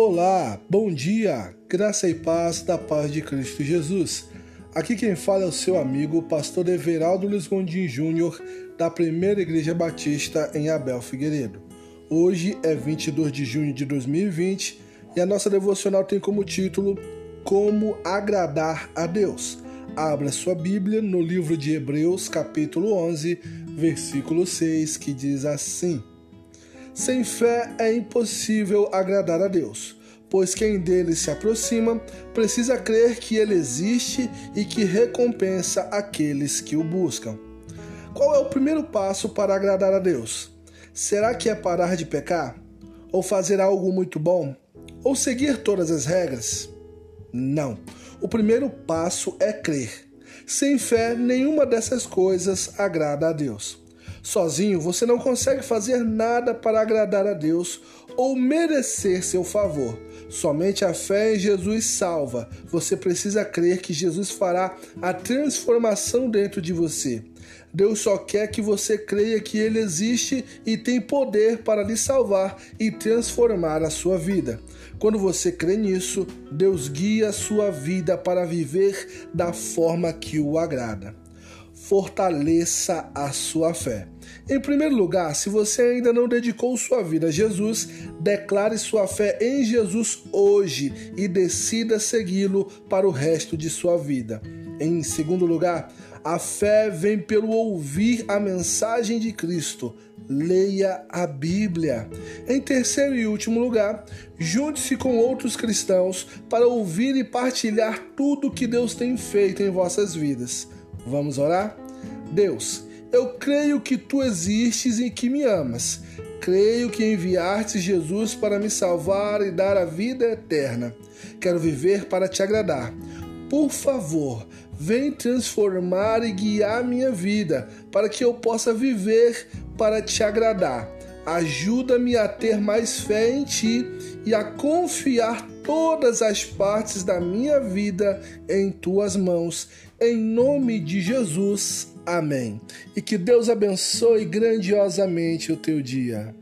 Olá, bom dia, graça e paz da paz de Cristo Jesus. Aqui quem fala é o seu amigo, pastor Everaldo Luiz Gondim Júnior, da Primeira Igreja Batista em Abel Figueiredo. Hoje é 22 de junho de 2020 e a nossa devocional tem como título Como Agradar a Deus. Abra sua Bíblia no livro de Hebreus, capítulo 11, versículo 6, que diz assim: Sem fé é impossível agradar a Deus pois quem dele se aproxima precisa crer que ele existe e que recompensa aqueles que o buscam. Qual é o primeiro passo para agradar a Deus? Será que é parar de pecar? Ou fazer algo muito bom? Ou seguir todas as regras? Não. O primeiro passo é crer. Sem fé, nenhuma dessas coisas agrada a Deus. Sozinho, você não consegue fazer nada para agradar a Deus ou merecer seu favor. Somente a fé em Jesus salva. Você precisa crer que Jesus fará a transformação dentro de você. Deus só quer que você creia que Ele existe e tem poder para lhe salvar e transformar a sua vida. Quando você crê nisso, Deus guia a sua vida para viver da forma que o agrada fortaleça a sua fé. Em primeiro lugar, se você ainda não dedicou sua vida a Jesus, declare sua fé em Jesus hoje e decida segui-lo para o resto de sua vida. Em segundo lugar, a fé vem pelo ouvir a mensagem de Cristo. Leia a Bíblia. Em terceiro e último lugar, junte-se com outros cristãos para ouvir e partilhar tudo que Deus tem feito em vossas vidas. Vamos orar? Deus, eu creio que tu existes e que me amas. Creio que enviaste Jesus para me salvar e dar a vida eterna. Quero viver para te agradar. Por favor, vem transformar e guiar minha vida para que eu possa viver para te agradar. Ajuda-me a ter mais fé em ti e a confiar todas as partes da minha vida em tuas mãos. Em nome de Jesus. Amém. E que Deus abençoe grandiosamente o teu dia.